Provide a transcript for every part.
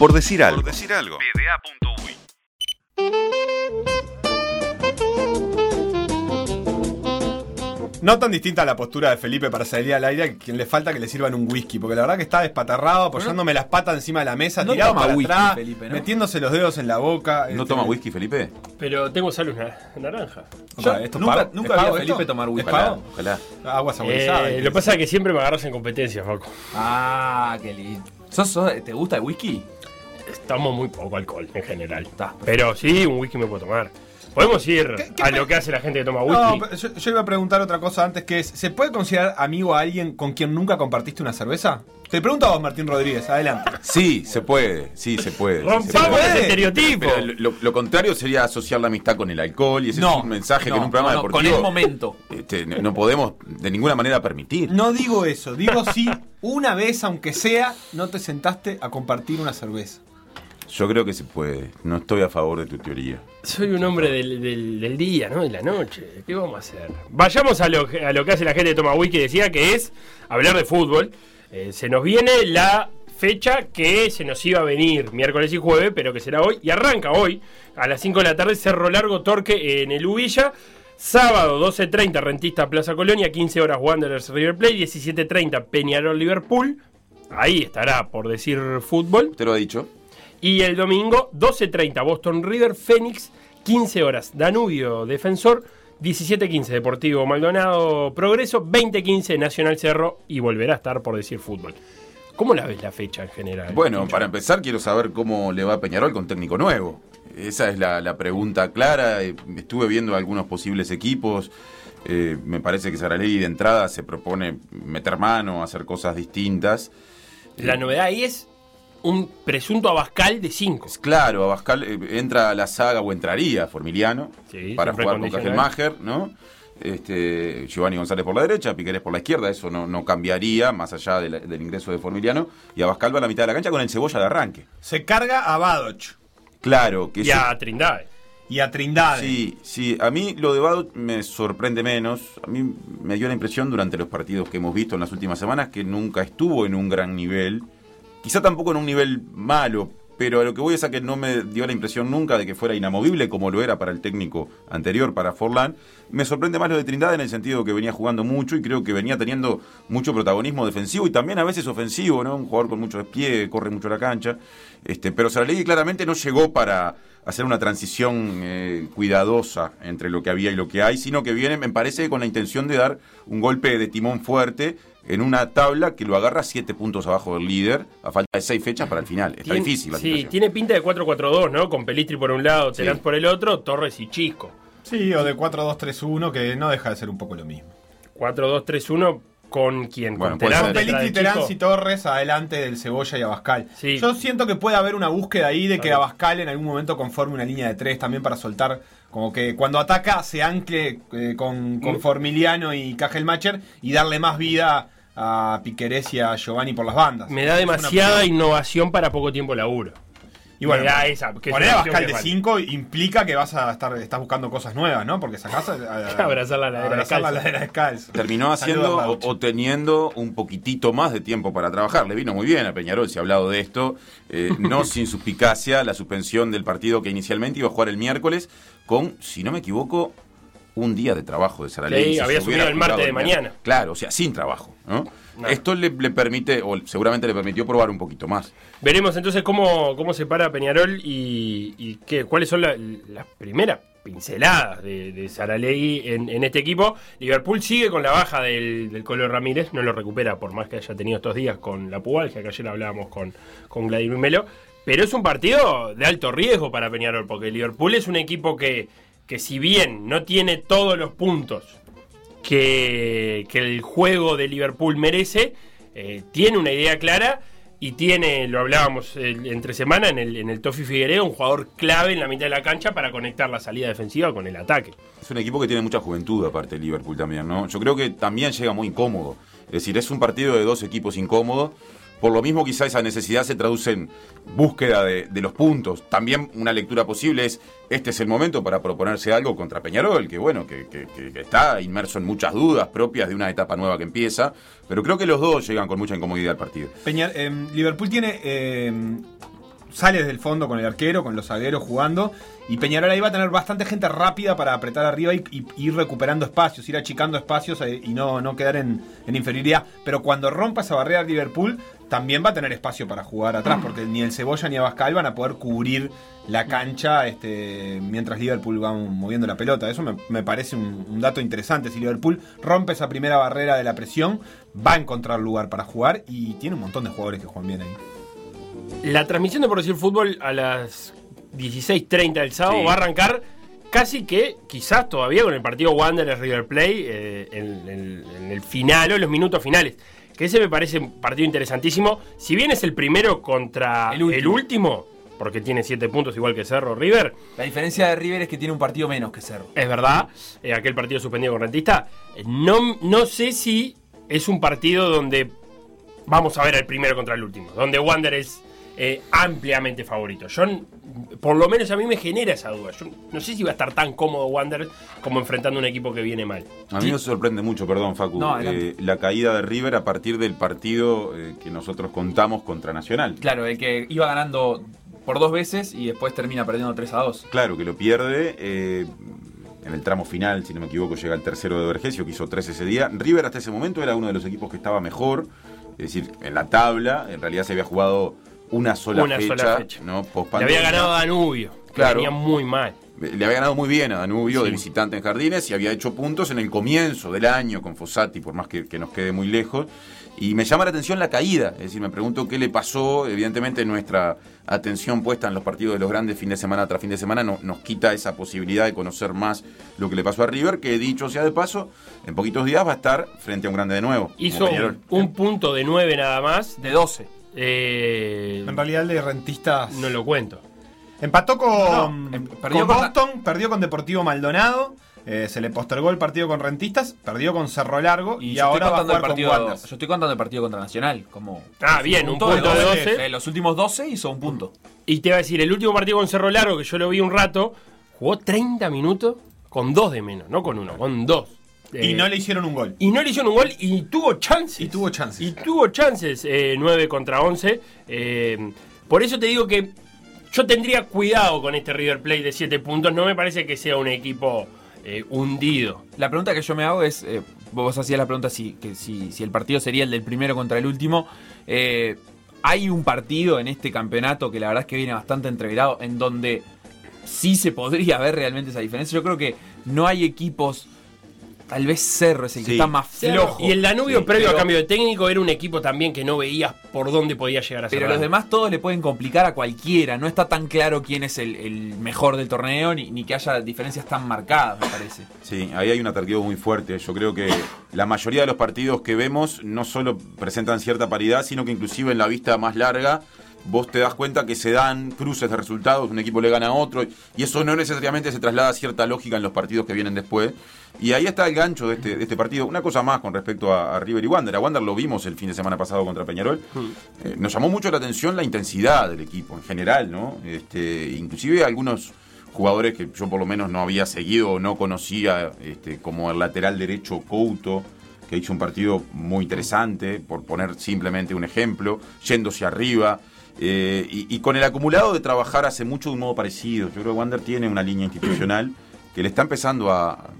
Por decir algo. Por decir algo. No tan distinta a la postura de Felipe para salir al aire, quien le falta que le sirvan un whisky, porque la verdad que está despatarrado, apoyándome las patas encima de la mesa, no tirado toma para whisky, atrás, Felipe, ¿no? metiéndose los dedos en la boca. ¿No este, toma whisky, Felipe? Pero tengo salud na- naranja. opa, ¿esto es nunca pago? nunca ¿Es vi a Felipe esto? tomar ¿Es whisky. pago? Ojalá. Agua saborizada. Eh, ¿qué lo que pasa es que siempre me agarras en competencia, Faco. Ah, qué lindo. ¿Sos, sos- te gusta el whisky? Estamos muy poco alcohol en general. Está. Pero sí, un whisky me puedo tomar. Podemos ir ¿Qué- qué a lo que hace la gente que toma No, whisky. pero yo, yo iba a preguntar otra cosa antes, que es, ¿se puede considerar amigo a alguien con quien nunca compartiste una cerveza? Te pregunto a vos, Martín Rodríguez, adelante. Sí, se puede, sí, se puede. Rompamos ese estereotipo. Pero lo, contrario sería asociar la amistad con el alcohol y ese No, es un mensaje no, que en un programa No, no, con deportivo el momento. este, no no podemos de ninguna manera permitir. No digo eso, digo si una vez, aunque sea, no te sentaste a compartir una cerveza. Yo creo que se puede. No estoy a favor de tu teoría. Soy un hombre del, del- del día, ¿no? De la noche. ¿Qué vamos a hacer? Vayamos a lo, que- a lo que hace la gente de Toma Wiki, decía que es hablar de fútbol. Eh, se nos viene la fecha que se nos iba a venir miércoles y jueves, pero que será hoy. Y arranca hoy, a las 5 de la tarde, Cerro Largo Torque en el Ubilla. Sábado 12.30 Rentista Plaza Colonia, 15 horas Wanderers River Plate, 17.30 Peñarol Liverpool. Ahí estará, por decir fútbol. ¿Te lo ha dicho? Y el domingo, 12.30, Boston River, Fénix, 15 horas, Danubio Defensor, 17.15, Deportivo Maldonado Progreso, 20.15, Nacional Cerro y volverá a estar por decir fútbol. ¿Cómo la ves la fecha en general? Bueno, para empezar quiero saber cómo le va a Peñarol con técnico nuevo. Esa es la, la pregunta clara. Estuve viendo algunos posibles equipos. Eh, me parece que Saralegui de entrada se propone meter mano, hacer cosas distintas. La novedad ahí es un presunto Abascal de 5. Claro, Abascal eh, entra a la saga o entraría Formiliano Sí, para jugar con condicional. Kajelmacher, ¿no? Este, Giovanni González por la derecha, Piquerés por la izquierda, eso no, no cambiaría más allá de la- del ingreso de Formiliano. Y Abascal va a la mitad de la cancha con el cebolla de arranque. Se carga a Badoch Claro, que Y a Trindade. y a Trindade. Sí, sí, a mí lo de Bado me sorprende menos. A mí me dio la impresión durante los partidos que hemos visto en las últimas semanas que nunca estuvo en un gran nivel. Quizá tampoco en un nivel malo, pero a lo que voy es a que no me dio la impresión nunca de que fuera inamovible como lo era para el técnico anterior, para Forlán. Me sorprende más lo de Trindade en el sentido que venía jugando mucho y creo que venía teniendo mucho protagonismo defensivo y también a veces ofensivo, ¿no? Un jugador con mucho despliegue, corre mucho la cancha. Este, pero Saralegui claramente no llegó para hacer una transición eh, cuidadosa entre lo que había y lo que hay, sino que viene, me parece, con la intención de dar un golpe de timón fuerte en una tabla que lo agarra siete puntos abajo del líder, a falta de seis fechas para el final. Está Tiene- difícil la Sí, situación. tiene pinta de 4-4-2, ¿no? Con Pelistri por un lado, Terán Sí. por el otro, Torres y Chisco. Sí, o de 4-2-3-1, que no deja de ser un poco lo mismo. 4-2-3-1 con quién? Bueno, con Terán Pelistri, Terán y Torres adelante del Cebolla y Abascal. Sí. Yo siento que puede haber una búsqueda ahí de que. Abascal en algún momento conforme una línea de tres también para soltar, como que cuando ataca se ancle eh, con, con Mm. Formiliano y Kajelmacher y darle más vida a Piquerés y a Giovanni por las bandas. Me da demasiada innovación para poco tiempo laburo. Y bueno, da esa, poner a que de falta. 5 implica que vas a estar estás buscando cosas nuevas, ¿no? Porque sacás a, a- Abrazar la ladera abrazar la descalzo. ladera descalzo. Terminó haciendo o teniendo un poquitito más de tiempo para trabajar. Le vino muy bien a Peñarol, se ha hablado de esto. eh, no sin suspicacia la suspensión del partido que inicialmente iba a jugar el miércoles con, si no me equivoco, un día de trabajo de Saralegui. Sí, había asumido el martes de mañana. Claro, o sea, sin trabajo. ¿no? No. Esto le, le permite, o seguramente le permitió probar un poquito más. Veremos entonces cómo, cómo se para Peñarol y, y qué, cuáles son la- las primeras pinceladas de, de Saralegui en, en este equipo. Liverpool sigue con la baja del, del Colo Ramírez, no lo recupera por más que haya tenido estos días con la pubalgia, que ayer hablábamos con, con Vladimir Melo. Pero es un partido de alto riesgo para Peñarol, porque Liverpool es un equipo que, que si bien no tiene todos los puntos que, que el juego de Liverpool merece, eh, tiene una idea clara y tiene, lo hablábamos el- entre semana en el, en el Figueredo, un jugador clave en la mitad de la cancha para conectar la salida defensiva con el ataque. Es un equipo que tiene mucha juventud, aparte de Liverpool también, ¿no? Yo creo que también llega muy incómodo. Es decir, es un partido de dos equipos incómodos. Por lo mismo, quizá esa necesidad se traduce en búsqueda de, los puntos. También una lectura posible es, este es el momento para proponerse algo contra Peñarol, que bueno, que, está inmerso en muchas dudas propias de una etapa nueva que empieza. Pero creo que los dos llegan con mucha incomodidad al partido. Em, Liverpool tiene em, sale desde el fondo con el arquero, con los zagueros jugando. Y Peñarol ahí va a tener bastante gente rápida para apretar arriba y, y- ir recuperando espacios, ir achicando espacios eh, y no, no quedar en, en inferioridad. Pero cuando rompa esa barrera Liverpool, también va a tener espacio para jugar atrás, porque ni el Cebolla ni Abascal van a poder cubrir la cancha este, mientras Liverpool va moviendo la pelota. Eso me, me parece un, un dato interesante. Si Liverpool rompe esa primera barrera de la presión, va a encontrar lugar para jugar y tiene un montón de jugadores que juegan bien ahí. La transmisión de Por Decir Fútbol a las 16.30 del sábado Sí. va a arrancar casi que, quizás todavía con el partido Wanderers River Play eh, en, en- en el final o en los minutos finales. Que ese me parece un partido interesantísimo. Si bien es el primero contra El el último. último, porque tiene 7 puntos igual que Cerro River, La diferencia de River es que tiene un partido menos que Cerro. es verdad, eh, aquel partido suspendido con Rentista. eh, No, no sé si es un partido donde vamos a ver el primero contra el último, donde Wander es eh, ampliamente favorito. Yo, por lo menos a mí me genera esa duda. Yo no sé si va a estar tan cómodo Wander como enfrentando un equipo que viene mal. A mí me sorprende mucho, perdón, Facu, No, eh, la caída de River a partir del partido eh, que nosotros contamos contra Nacional. Claro, el que iba ganando por dos veces y después termina perdiendo 3 a 2. Claro, que lo pierde eh, en el tramo final, si no me equivoco, llega el tercero de Vergesio, que hizo tres ese día. River hasta ese momento era uno de los equipos que estaba mejor, es decir, en la tabla, en realidad se había jugado una sola Una fecha, sola fecha. ¿no? Le había ganado a Danubio, que Claro. venía muy mal. Le había ganado muy bien a Danubio de Sí. visitante en Jardines y había hecho puntos en el comienzo del año con Fossati, por más que, que nos quede muy lejos. Y me llama la atención la caída, es decir, me pregunto qué le pasó. Evidentemente, nuestra atención puesta en los partidos de los grandes fin de semana tras fin de semana no- nos quita esa posibilidad de conocer más lo que le pasó a River, que dicho sea de paso, en poquitos días va a estar frente a un grande de nuevo. Hizo un, un punto de 9 nada más. De 12. Eh, En realidad el de rentistas no lo cuento. empató con, No, em- perdió con con la- Boston, perdió con Deportivo Maldonado, eh, se le postergó el partido con rentistas, perdió con Cerro Largo y, ahora va a el con yo estoy contando el partido contra Nacional. Como Ah, bien, un punto de 12. Eh, los últimos 12 hizo un punto. Y te iba a decir, el último partido con Cerro Largo, que yo lo vi un rato, jugó 30 minutos con dos de menos, no con uno, con dos. Y Eh, no le hicieron un gol. y no le hicieron un gol y tuvo chances. Y tuvo chances. Y tuvo chances, eh, 9 contra 11. eh, por eso te digo que yo tendría cuidado con este River Plate de 7 puntos. No me parece que sea un equipo eh, hundido. La pregunta que yo me hago es, eh, vos hacías la pregunta si, que si, si el partido sería el del primero contra el último. Eh, hay un partido en este campeonato que la verdad es que viene bastante entreverado, en donde sí se podría ver realmente esa diferencia. Yo creo que no hay equipos, tal vez Cerro es el que Sí. está más flojo. Y el Danubio, Sí, previo pero- a cambio de técnico, era un equipo también que no veías por dónde podía llegar a ser. Pero los demás todos le pueden complicar a cualquiera. No está tan claro quién es el, el mejor del torneo, ni, ni que haya diferencias tan marcadas, me parece. Sí, ahí hay un atractivo muy fuerte. Yo creo que la mayoría de los partidos que vemos no solo presentan cierta paridad, sino que inclusive en la vista más larga vos te das cuenta que se dan cruces de resultados, un equipo le gana a otro, y eso no necesariamente se traslada a cierta lógica en los partidos que vienen después. Y ahí está el gancho de este, de este partido. Una cosa más con respecto a, a River y Wander. A Wander lo vimos el fin de semana pasado contra Peñarol. Eh, nos llamó mucho la atención la intensidad del equipo en general, ¿no? Este, inclusive algunos jugadores que yo por lo menos no había seguido o no conocía, este, como el lateral derecho Couto, que hizo un partido muy interesante, por poner simplemente un ejemplo, yéndose arriba. Eh, y, y con el acumulado de trabajar hace mucho de un modo parecido. Yo creo que Wander tiene una línea institucional que le está empezando a,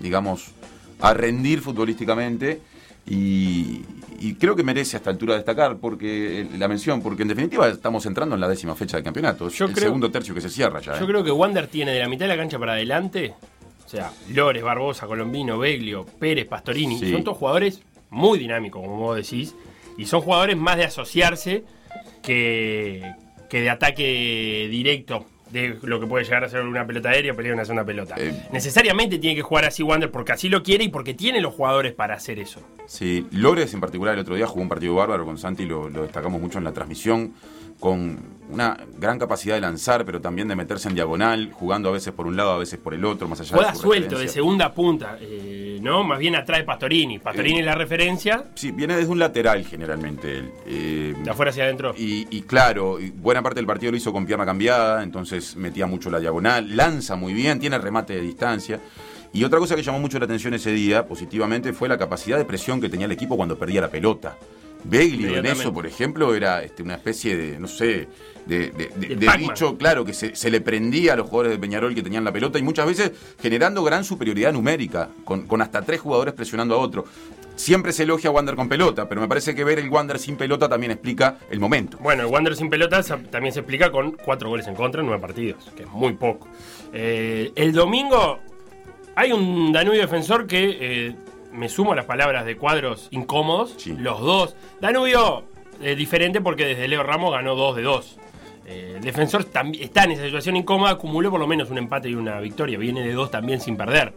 digamos, a rendir futbolísticamente y, y creo que merece a esta altura destacar porque la mención, porque en definitiva estamos entrando en la décima fecha del campeonato. Yo el creo- segundo tercio que se cierra ya. Yo ¿eh? creo que Wander tiene de la mitad de la cancha para adelante, o sea, Lores, Barbosa, Colombino, Beglio, Pérez, Pastorini, Sí. son todos jugadores muy dinámicos, como vos decís, y son jugadores más de asociarse que, que de ataque directo de lo que puede llegar a ser una pelota aérea o pelear una segunda pelota. Eh. Necesariamente tiene que jugar así Wander porque así lo quiere y porque tiene los jugadores para hacer eso. Sí, Lores en particular el otro día jugó un partido bárbaro con Santi, lo, lo destacamos mucho en la transmisión, con una gran capacidad de lanzar, pero también de meterse en diagonal, jugando a veces por un lado, a veces por el otro, más allá Juega de su suelto, de segunda punta, eh, ¿no? Más bien atrás de Pastorini. Pastorini Eh. es la referencia, Sí, viene desde un lateral generalmente él. Eh, de afuera hacia adentro. Y, y claro, buena parte del partido lo hizo con pierna cambiada, entonces metía mucho la diagonal, lanza muy bien, tiene remate de distancia. Y otra cosa que llamó mucho la atención ese día, positivamente, fue la capacidad de presión que tenía el equipo cuando perdía la pelota. Beglio en eso, por ejemplo, era este, una especie de, no sé, de, de- de- De de Pac-Man. bicho, claro, que se, se le prendía a los jugadores de Peñarol que tenían la pelota y muchas veces generando gran superioridad numérica, con, con hasta tres jugadores presionando a otro. Siempre se elogia a Wander con pelota, pero me parece que ver el Wander sin pelota también explica el momento. Bueno, el Wander sin pelota también se explica con cuatro goles en contra en nueve partidos, que es muy poco. Eh, el domingo hay un Danubio defensor que eh, me sumo a las palabras de cuadros incómodos, Sí. los dos. Danubio es diferente porque desde Leo Ramos ganó dos de dos. Eh, el defensor está en esa situación incómoda, acumuló por lo menos un empate y una victoria, viene de dos también sin perder.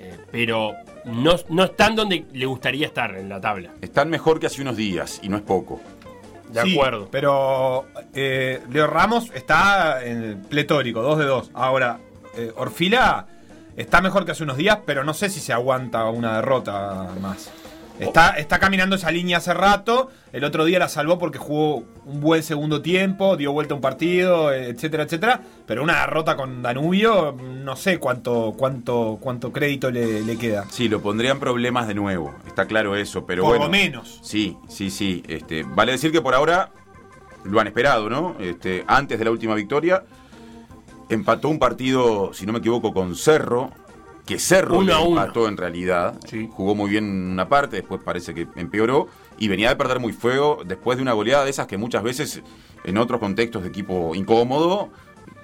Eh, pero no, no están donde le gustaría estar en la tabla. Están mejor que hace unos días y no es poco. De Sí, acuerdo. Pero eh, Leo Ramos está en pletórico, 2 de 2. Ahora, eh, Orfila está mejor que hace unos días, pero no sé si se aguanta una derrota más. Está, está caminando esa línea hace rato. El otro día la salvó porque jugó un buen segundo tiempo, dio vuelta a un partido, eh, etcétera, etcétera. Pero una derrota con Danubio, no sé cuánto, cuánto, cuánto crédito le, le queda. Sí, lo pondrían problemas de nuevo, está claro eso, pero Por bueno. lo menos. Sí, sí, sí. Este, vale decir que por ahora lo han esperado, ¿no? Este, antes de la última victoria, empató un partido, si no me equivoco, con Cerro, que Cerro Uno le a uno. empató en realidad. Sí. Jugó muy bien una parte, después parece que empeoró, y venía de perder muy fuego después de una goleada de esas que muchas veces, en otros contextos de equipo incómodo,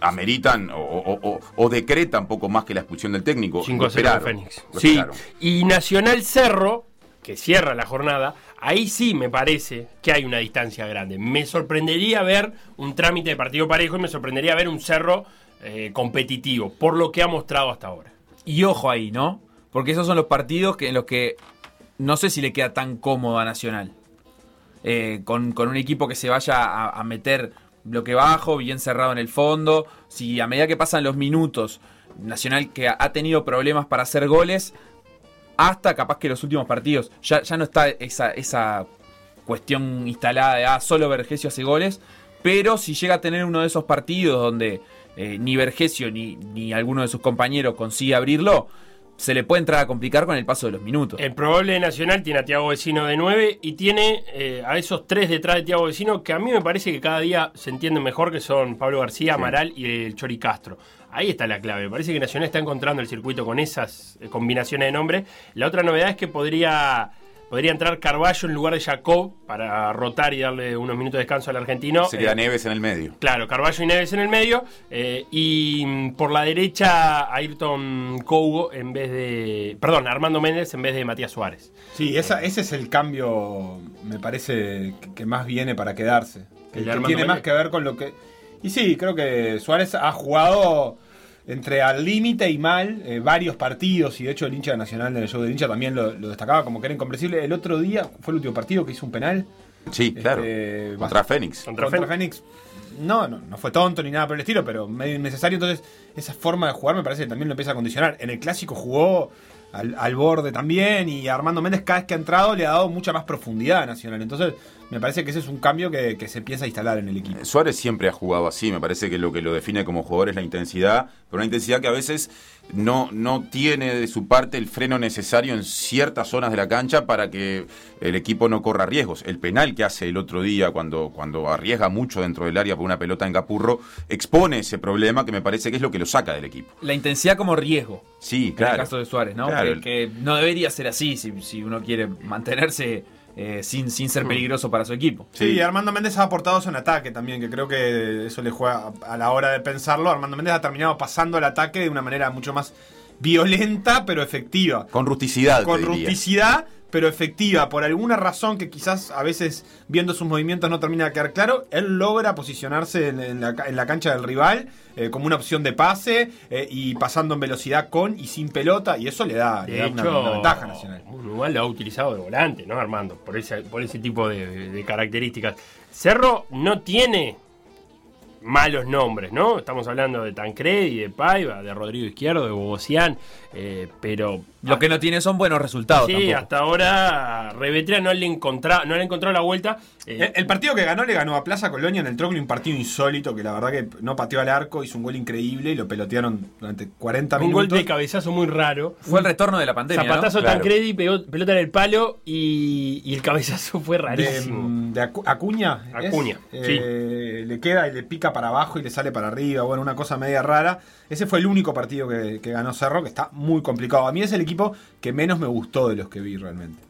ameritan o, o- o- o decretan poco más que la expulsión del técnico. 5 Lo a 0 de esperaron, Fénix. Sí, y Nacional Cerro, que cierra la jornada, ahí sí me parece que hay una distancia grande. Me sorprendería ver un trámite de partido parejo y me sorprendería ver un Cerro eh, competitivo, por lo que ha mostrado hasta ahora. Y ojo ahí, ¿no? Porque esos son los partidos que, en los que no sé si le queda tan cómodo a Nacional. Eh, con, con un equipo que se vaya a, meter bloque bajo, bien cerrado en el fondo. Si a medida que pasan los minutos, Nacional que ha, ha tenido problemas para hacer goles, hasta capaz que los últimos partidos, ya, ya no está esa, esa cuestión instalada de, ah, solo Vergesio hace goles. Pero si llega a tener uno de esos partidos donde eh, ni Vergesio ni, ni alguno de sus compañeros consigue abrirlo, se le puede entrar a complicar con el paso de los minutos. El probable Nacional tiene a Tiago Vecino de 9 y tiene eh, a esos tres detrás de Tiago Vecino que a mí me parece que cada día se entienden mejor, que son Pablo García, Amaral y el Chori Castro. Ahí está la clave. Me parece que Nacional está encontrando el circuito con esas eh, combinaciones de nombres. La otra novedad es que podría, podría entrar Carballo en lugar de Jacob para rotar y darle unos minutos de descanso al argentino. Se queda Eh, Neves en el medio. Claro, Carballo y Neves en el medio. eh, y mm, por la derecha, Ayrton Cougo en vez de. Perdón, Armando Méndez en vez de Matías Suárez. Sí, esa, ese es el cambio, me parece, que, más viene para quedarse. Que, ¿El de que Armando tiene más que ver con lo que... Y sí, creo que Suárez ha jugado entre al límite y mal eh, varios partidos y de hecho el hincha nacional del show del hincha también lo, lo destacaba como que era incomprensible. El otro día fue el último partido que hizo un penal. Sí, claro. Este, Contra Fénix. Contra contra Fénix. No, no, no fue tonto ni nada por el estilo, pero medio innecesario. Entonces, esa forma de jugar me parece que también lo empieza a condicionar. En el clásico jugó al, al borde también y Armando Méndez cada vez que ha entrado le ha dado mucha más profundidad a Nacional. Entonces, me parece que ese es un cambio que, que se empieza a instalar en el equipo. Suárez siempre ha jugado así, me parece que lo que lo define como jugador es la intensidad, pero una intensidad que a veces no, no tiene de su parte el freno necesario en ciertas zonas de la cancha para que el equipo no corra riesgos. El penal que hace el otro día cuando, cuando arriesga mucho dentro del área por una pelota en Capurro expone ese problema que me parece que es lo que lo saca del equipo. La intensidad como riesgo. Sí, En claro. el caso de Suárez, ¿no? Claro. Que, que no debería ser así si, si uno quiere mantenerse eh, sin, sin ser peligroso para su equipo. Sí, y Armando Méndez ha aportado eso en ataque también, que creo que eso le juega a la hora de pensarlo. Armando Méndez ha terminado pasando el ataque de una manera mucho más violenta, pero efectiva. Con rusticidad. con te diría. rusticidad, pero efectiva. Por alguna razón que quizás a veces viendo sus movimientos no termina de quedar claro, él logra posicionarse en, en la, en la cancha del rival eh, como una opción de pase eh, y pasando en velocidad con y sin pelota, y eso le da, le una, hecho, una ventaja nacional. Uruguay lo ha utilizado de volante, ¿no, Armando? Por ese, por ese tipo de, de características. Cerro no tiene malos nombres, ¿no? Estamos hablando de Tancredi, de Paiva, de Rodrigo Izquierdo, de Bogosian, eh, pero... Lo que no tiene son buenos resultados. Sí, tampoco. hasta ahora Revetria no le, encontrá, no le encontró la vuelta. Eh, El, partido que ganó le ganó a Plaza Colonia en el Troglo, un partido insólito que la verdad que no pateó al arco, hizo un gol increíble y lo pelotearon durante 40 un gol minutos. de cabezazo muy raro. Fue el retorno de la pandemia. ¿no? Zapatazo Claro. Tancredi, pegó- pelota en el palo y, y el cabezazo fue de, rarísimo. mm, de Acu- Acuña. ¿es? Acuña, Eh, Le queda y le pica para abajo y le sale para arriba. Bueno, una cosa media rara. Ese fue el único partido que, que ganó Cerro, que está muy complicado. A mí es el que menos me gustó de los que vi realmente.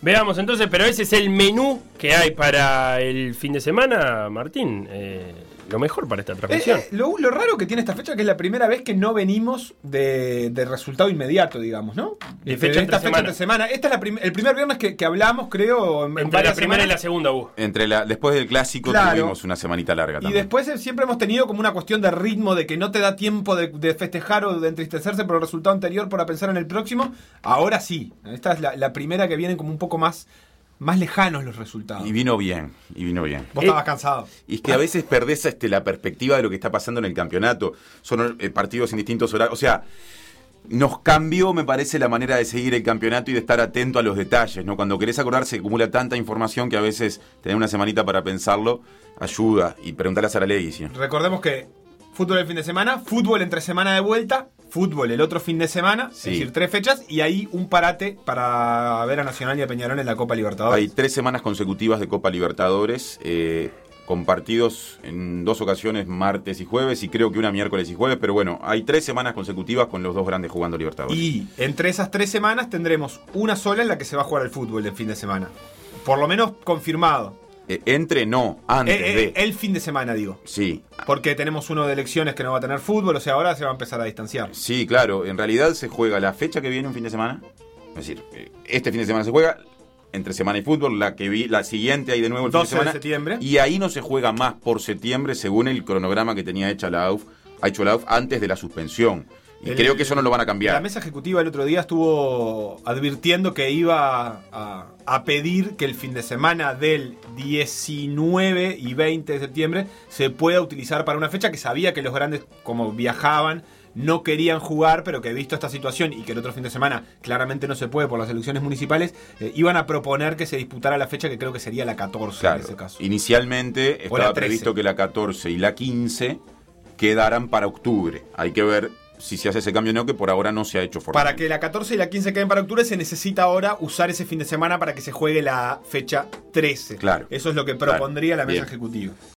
Veamos entonces, pero ese es el menú que hay para el fin de semana, Martín. Eh, lo mejor para esta transmisión. Eh, eh, lo, lo raro que tiene esta fecha que es la primera vez que no venimos de, de resultado inmediato, digamos, ¿no? De fecha esta entre fecha semana. entre semana. Este es la prim- el primer viernes que, que hablamos, creo, en, en Entre la primera y la segunda, Hugo. Entre la, después del clásico Claro. tuvimos una semanita larga Y también. después eh, siempre hemos tenido como una cuestión de ritmo, de que no te da tiempo de, de festejar o de entristecerse por el resultado anterior para pensar en el próximo. Ahora sí. Esta es la, la primera que vienen como un poco más, más lejanos los resultados. Y vino bien, y vino bien. Vos Eh, estabas cansado. Y es que a veces perdés este, la perspectiva de lo que está pasando en el campeonato. Son eh, partidos en distintos horarios. O sea, nos cambió, me parece, la manera de seguir el campeonato y de estar atento a los detalles. ¿no? Cuando querés acordar, se acumula tanta información que a veces tener una semanita para pensarlo ayuda. Y preguntarle a Saralegui, ¿sí? Recordemos que fútbol el fin de semana, fútbol entre semana de vuelta, fútbol el otro fin de semana, Sí. es decir, tres fechas, y ahí un parate para ver a Nacional y a Peñarol en la Copa Libertadores. Hay tres semanas consecutivas de Copa Libertadores, eh, con partidos en dos ocasiones, martes y jueves, y creo que una miércoles y jueves, pero bueno, hay tres semanas consecutivas con los dos grandes jugando Libertadores. Y entre esas tres semanas tendremos una sola en la que se va a jugar el fútbol del fin de semana. Por lo menos confirmado. Eh, entre no, antes Eh, eh, de. el fin de semana, digo. Sí, Porque tenemos uno de elecciones que no va a tener fútbol, o sea, ahora se va a empezar a distanciar. sí, claro. En realidad se juega la fecha que viene un fin de semana. Es decir, este fin de semana se juega entre semana y fútbol, la que vi, la siguiente hay de nuevo el fin de 12 de semana. septiembre. Y ahí no se juega más por septiembre según el cronograma que tenía hecha la AUF, ha hecho la AUF antes de la suspensión. Y El- creo que eso no lo van a La cambiar. mesa ejecutiva el otro día estuvo advirtiendo que iba a, a pedir que el fin de semana del 19 y 20 de septiembre se pueda utilizar para una fecha que sabía que los grandes, como viajaban, no querían jugar, pero que visto esta situación y que el otro fin de semana claramente no se puede por las elecciones municipales, eh, iban a proponer que se disputara la fecha que creo que sería la 14 Claro, en ese caso. inicialmente la estaba 13. previsto que la 14 y la 15 quedaran para octubre. Hay que ver si se hace ese cambio o no, que por ahora no se ha hecho Para formalmente. que la 14 y la 15 queden para octubre se necesita ahora usar ese fin de semana para que se juegue la fecha 13. Claro. Eso es lo que Claro. propondría la mesa Bien. ejecutiva.